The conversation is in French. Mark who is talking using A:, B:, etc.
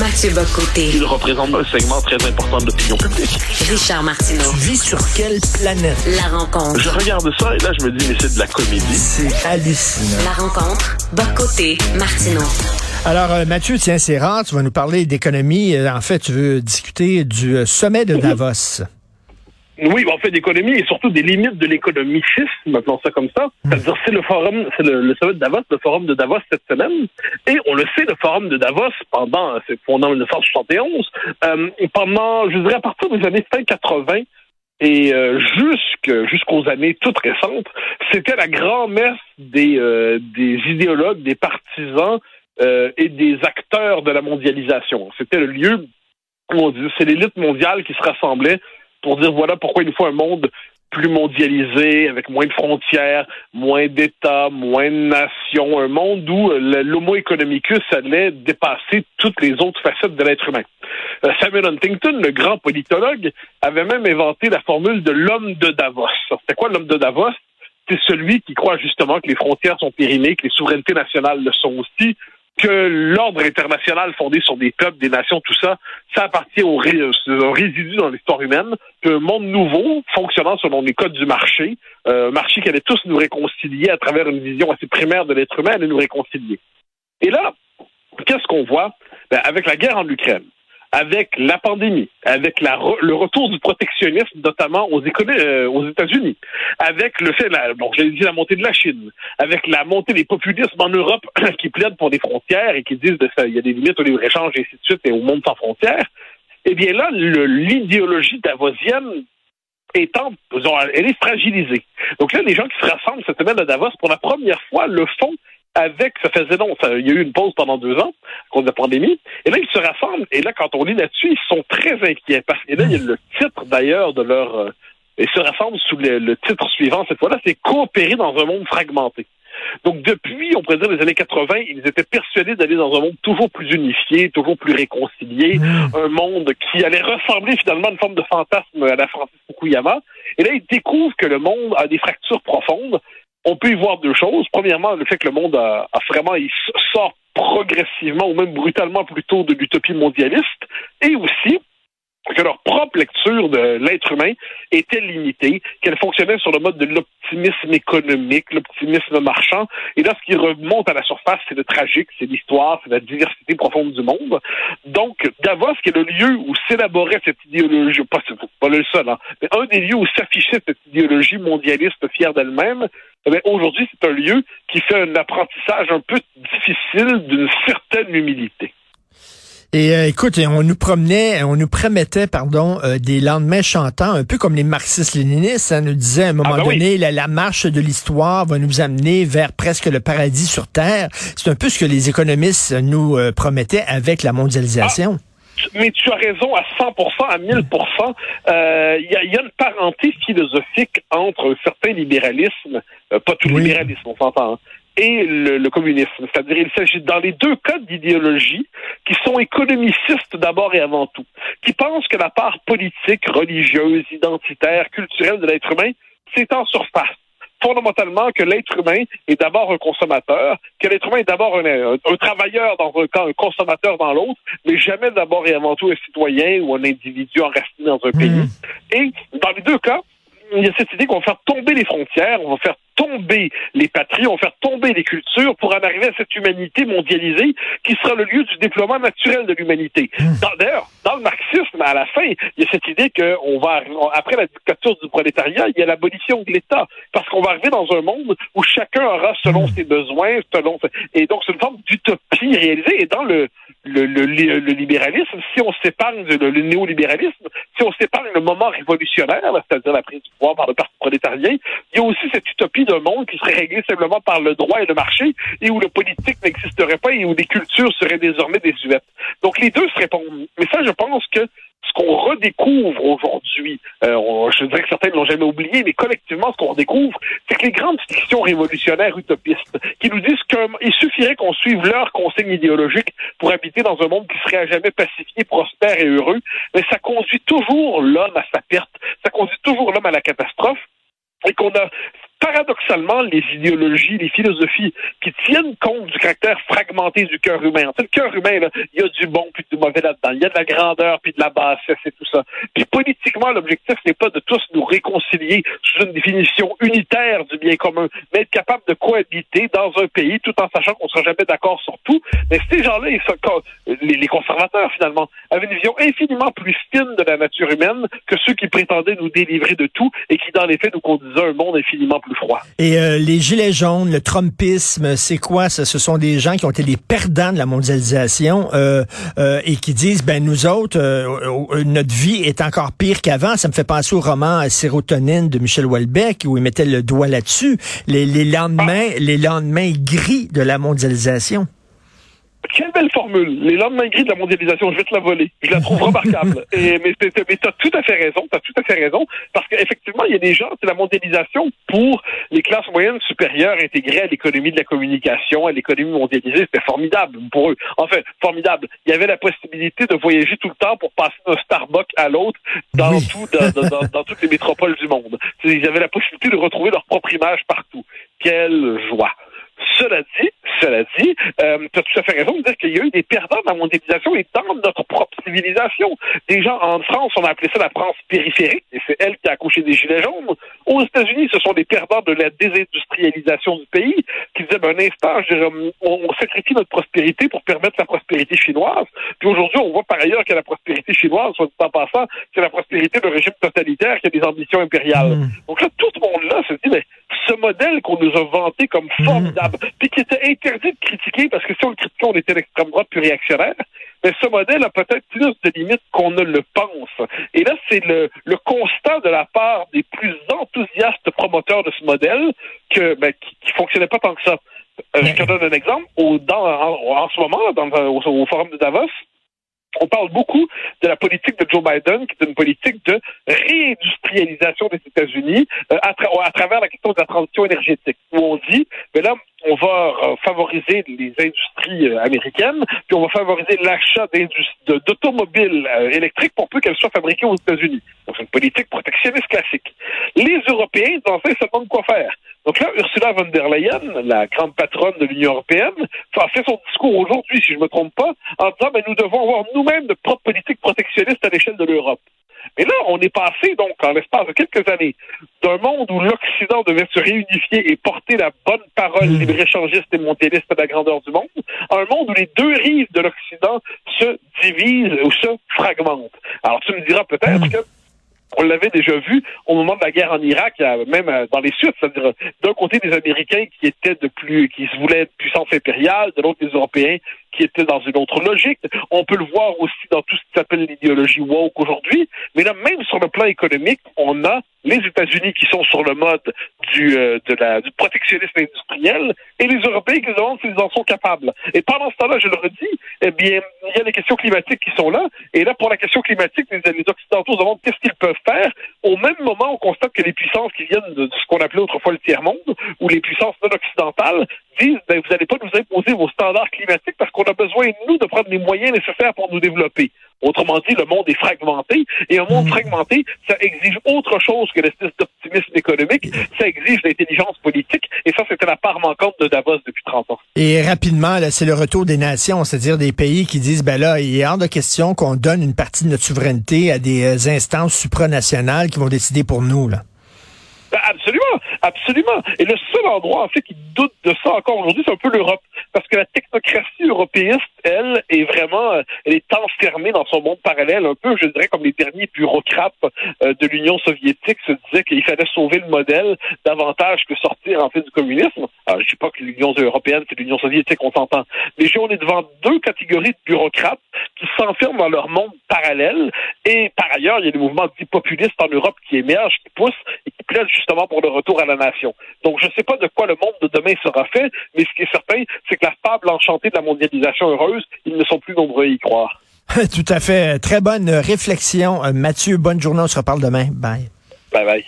A: Mathieu Bocoté.
B: Il représente un segment très important de l'opinion publique.
A: Richard Martineau.
C: Tu vis sur quelle planète?
A: La rencontre.
B: Je regarde ça et là, je me dis, mais c'est de la comédie.
C: C'est hallucinant.
A: La rencontre. Bocoté. Martineau.
C: Alors, euh, Mathieu, tiens, c'est rare, tu vas nous parler d'économie. Euh, En fait, tu veux discuter du euh, sommet de Davos.
D: Oui, on fait d'économie et surtout des limites de l'économie maintenant ça comme ça. C'est-à-dire, c'est le forum, c'est le, le sommet de Davos, le forum de Davos cette semaine. Et on le sait, le forum de Davos, pendant, c'est fondé en 1971, euh, pendant, je dirais, à partir des années fin 80, et euh, jusque jusqu'aux années toutes récentes, c'était la grand-messe des, euh, des idéologues, des partisans euh, et des acteurs de la mondialisation. C'était le lieu où on c'est l'élite mondiale qui se rassemblait pour dire voilà pourquoi il nous faut un monde plus mondialisé, avec moins de frontières, moins d'États, moins de nations, un monde où euh, l'homo economicus allait dépasser toutes les autres facettes de l'être humain. Euh, Samuel Huntington, le grand politologue, avait même inventé la formule de l'homme de Davos. C'était quoi l'homme de Davos? C'est celui qui croit justement que les frontières sont périmées, que les souverainetés nationales le sont aussi, que l'ordre international fondé sur des peuples, des nations, tout ça, ça appartient au, résidu dans l'histoire humaine, qu'un monde nouveau, fonctionnant selon les codes du marché, euh, marché qui allait tous nous réconcilier à travers une vision assez primaire de l'être humain, allait nous réconcilier. Et là, qu'est-ce qu'on voit? Ben, avec la guerre en Ukraine, avec la pandémie, avec le retour du protectionnisme, notamment aux, euh, États-Unis, avec le fait, la, bon, dit la montée de la Chine, avec la montée des populismes en Europe qui plaident pour des frontières et qui disent qu'il y a des limites au libre-échange et ainsi de suite et au monde sans frontières, eh bien là, l'idéologie davosienne étant, elle est fragilisée. Donc là, les gens qui se rassemblent cette semaine à Davos, pour la première fois, le font avec, ça faisait long, ça- il y a eu une pause pendant deux ans à cause de la pandémie, et là, ils se rassemblent, et là, quand on lit là-dessus, ils sont très inquiets, parce que là, il y a le titre, d'ailleurs, de leur... euh, ils se rassemblent sous le, le titre suivant, cette fois-là, c'est coopérer dans un monde fragmenté. Donc, depuis, on pourrait dire, les années 80, ils étaient persuadés d'aller dans un monde toujours plus unifié, toujours plus réconcilié, un monde qui allait ressembler finalement à une forme de fantasme à la Francis Fukuyama. Et là, ils découvrent que le monde a des fractures profondes. On peut y voir deux choses. Premièrement, le fait que le monde a, a vraiment, il sort progressivement ou même brutalement plutôt de l'utopie mondialiste. Et aussi, que leur propre lecture de l'être humain était limitée, qu'elle fonctionnait sur le mode de l'optimisme économique, l'optimisme marchand. Et là, ce qui remonte à la surface, c'est le tragique, c'est l'histoire, c'est la diversité profonde du monde. Donc, Davos, qui est le lieu où s'élaborait cette idéologie, pas, pas le seul, hein, mais un des lieux où s'affichait cette idéologie mondialiste fière d'elle-même, eh aujourd'hui, c'est un lieu qui fait un apprentissage un peu difficile d'une certaine humilité.
C: Et euh, écoute, on nous promenait, on nous promettait, pardon, euh, des lendemains chantants, un peu comme les marxistes-léninistes. Ça nous disait à un moment
D: Ah ben oui.
C: donné, la, la marche de l'histoire va nous amener vers presque le paradis sur Terre. C'est un peu ce que les économistes nous euh, promettaient avec la mondialisation.
D: mais tu as raison à 100%, à 1000%. Euh, Il y, a, il y a une parenté philosophique entre un certain libéralisme, euh, pas tout
C: Oui.
D: libéralisme, on s'entend, hein, et le, le communisme. C'est-à-dire, il s'agit dans les deux cas d'idéologies qui sont économicistes d'abord et avant tout, qui pensent que la part politique, religieuse, identitaire, culturelle de l'être humain, c'est en surface fondamentalement que l'être humain est d'abord un consommateur, que l'être humain est d'abord un, un- un travailleur dans un cas, un consommateur dans l'autre, mais jamais d'abord et avant tout un citoyen ou un individu enraciné dans un pays. Et dans les deux cas, il y a cette idée qu'on va faire tomber les frontières, on va faire tomber les patries, on va faire tomber les cultures pour en arriver à cette humanité mondialisée qui sera le lieu du déploiement naturel de l'humanité. Dans- D'ailleurs, dans le marxisme, à la fin, il y a cette idée que on va après la dictature du prolétariat, il y a l'abolition de l'État, parce qu'on va arriver dans un monde où chacun aura selon ses besoins, selon et donc c'est une forme d'utopie réalisée. Et dans le le, le, libéralisme, si on s'épargne le, le néolibéralisme, si on s'épargne le moment révolutionnaire, c'est-à-dire la prise du pouvoir par le parti prolétarien, il y a aussi cette utopie d'un monde qui serait réglé simplement par le droit et le marché, et où le politique n'existerait pas et où les cultures seraient désormais désuètes. Donc les deux se répondent. Mais ça, je pense que qu'on redécouvre aujourd'hui, euh, je dirais que certains ne l'ont jamais oublié, mais collectivement, ce qu'on redécouvre, c'est que les grandes fictions révolutionnaires utopistes, qui nous disent qu'il suffirait qu'on suive leur consigne idéologique pour habiter dans un monde qui serait à jamais pacifié, prospère et heureux, mais ça conduit toujours l'homme à sa perte, ça conduit toujours l'homme à la catastrophe, et qu'on a paradoxalement, les idéologies, les philosophies qui tiennent compte du caractère fragmenté du cœur humain. En fait, le cœur humain, il y a du bon puis du mauvais là-dedans. Il y a de la grandeur puis de la bassesse et tout ça. Puis politiquement, l'objectif n'est pas de tous nous réconcilier sous une définition unitaire du bien commun, mais être capable de cohabiter dans un pays tout en sachant qu'on ne sera jamais d'accord sur tout. Mais ces gens-là, les conservateurs, finalement, avaient une vision infiniment plus fine de la nature humaine que ceux qui prétendaient nous délivrer de tout et qui, dans les faits, nous conduisaient à un monde infiniment plus
C: Et euh, les gilets jaunes, le Trumpisme, c'est quoi? Ça? Ce sont des gens qui ont été les perdants de la mondialisation euh, euh, et qui disent, ben nous autres, euh, notre vie est encore pire qu'avant. Ça me fait penser au roman Sérotonine de Michel Houellebecq où il mettait le doigt là-dessus. Les, les lendemains, les lendemains gris de la mondialisation.
D: Quelle belle formule. Les lendemains gris de la mondialisation, je vais te la voler. Je la trouve remarquable. Et, mais tu as tout à fait raison. Tu as tout à fait raison. Parce qu'effectivement, il y a des gens, c'est la mondialisation pour les classes moyennes supérieures intégrées à l'économie de la communication, à l'économie mondialisée. C'était formidable pour eux. Enfin, formidable. Il y avait la possibilité de voyager tout le temps pour passer d'un Starbucks à l'autre dans, tout, dans, dans, dans toutes les métropoles du monde. Ils avaient la possibilité de retrouver leur propre image partout. Quelle joie. Cela dit, cela dit, euh, tu as tout à fait raison de dire qu'il y a eu des perdants dans la mondialisation et dans notre propre civilisation. Gens en France, on a appelé ça la France périphérique, et c'est elle qui a accouché des Gilets jaunes. Aux États-Unis, ce sont des perdants de la désindustrialisation du pays qui disaient, ben, un instant, je dirais, on sacrifie notre prospérité pour permettre la prospérité chinoise. Puis aujourd'hui, on voit par ailleurs que la prospérité chinoise, soit dit en passant, c'est la prospérité d'un régime totalitaire qui a des ambitions impériales. Mmh. Donc là, tout le monde-là se dit, mais ce modèle qu'on nous a vanté comme formidable, puis qui était interdit de critiquer parce que si on le critiquait, on était l'extrême droite plus réactionnaire. Mais ce modèle a peut-être plus de limites qu'on ne le pense. Et là, c'est le, le, constat de la part des plus enthousiastes promoteurs de ce modèle que ben, qui, qui fonctionnait pas tant que ça. Euh, je te donne un exemple. Au, dans, en, en ce moment, dans, au, au forum de Davos, on parle beaucoup de la politique de Joe Biden, qui est une politique de réindustrialisation des États-Unis euh, à, tra à, travers la question de la transition énergétique, où on dit, mais là, on va euh, favoriser les industries euh, américaines, puis on va favoriser l'achat d'automobiles euh, électriques pour peu qu'elles soient fabriquées aux États-Unis. Donc, c'est une politique protectionniste classique. Les Européens, ils se demandent quoi faire? Donc là, Ursula von der Leyen, la grande patronne de l'Union européenne, a fait son discours aujourd'hui, si je ne me trompe pas, en disant, mais nous devons avoir nous-mêmes de propres politiques protectionnistes à l'échelle de l'Europe. Mais là, on est passé, donc, en l'espace de quelques années, d'un monde où l'Occident devait se réunifier et porter la bonne parole mmh. libre-échangiste et mondialiste de la grandeur du monde, à un monde où les deux rives de l'Occident se divisent ou se fragmentent. Alors, tu me diras peut-être mmh. que on l'avait déjà vu au moment de la guerre en Irak, même euh, dans les Sud, c'est-à-dire d'un côté des Américains qui étaient de plus, qui se voulaient puissance impériale, de l'autre des Européens qui étaient dans une autre logique. On peut le voir aussi dans tout ce qui s'appelle l'idéologie woke aujourd'hui. Mais là, même sur le plan économique, on a les États-Unis qui sont sur le mode du, euh, de la, du protectionnisme industriel et les Européens qui demandent s'ils en sont capables. Et pendant ce temps-là, je le redis, eh bien, il y a les questions climatiques qui sont là. Et là, pour la question climatique, les, Occidentaux se demandent qu'est-ce qu'ils peuvent faire. Au même moment, on constate que les puissances qui viennent de ce qu'on appelait autrefois le tiers-monde, ou les puissances non occidentales, disent, ben, vous n'allez pas nous imposer vos standards climatiques parce qu'on a besoin, nous, de prendre les moyens nécessaires pour nous développer. Autrement dit, le monde est fragmenté, et un monde mmh. fragmenté, ça exige autre chose que l'espèce d'optimisme économique, ça exige l'intelligence politique, et ça, c'était la part manquante de Davos depuis 30 ans.
C: Et rapidement, c'est le retour des nations, c'est-à-dire des pays qui disent, ben là, il est hors de question qu'on donne une partie de notre souveraineté à des euh, instances supranationales qui vont décider pour nous, là.
D: Ben, absolument, absolument. Et le seul endroit, en fait, qui doute de ça encore aujourd'hui, c'est un peu l'Europe. Parce que la technocratie européiste, elle, est vraiment, euh, elle est enfermée dans son monde parallèle, un peu, je dirais, comme les derniers bureaucrates euh, de l'Union soviétique se disaient qu'il fallait sauver le modèle davantage que sortir, en fait, du communisme. Alors, je dis pas que l'Union européenne, c'est l'Union soviétique, on s'entend. Mais on est devant deux catégories de bureaucrates qui s'enferment dans leur monde parallèle. Et par ailleurs, il y a des mouvements dits populistes en Europe qui émergent, qui poussent justement pour le retour à la nation. Donc, je ne sais pas de quoi le monde de demain sera fait, mais ce qui est certain, c'est que la fable enchantée de la mondialisation heureuse, ils ne sont plus nombreux à y croire.
C: Tout à fait. Très bonne réflexion. Euh, Mathieu, bonne journée. On se reparle demain. Bye.
D: Bye bye.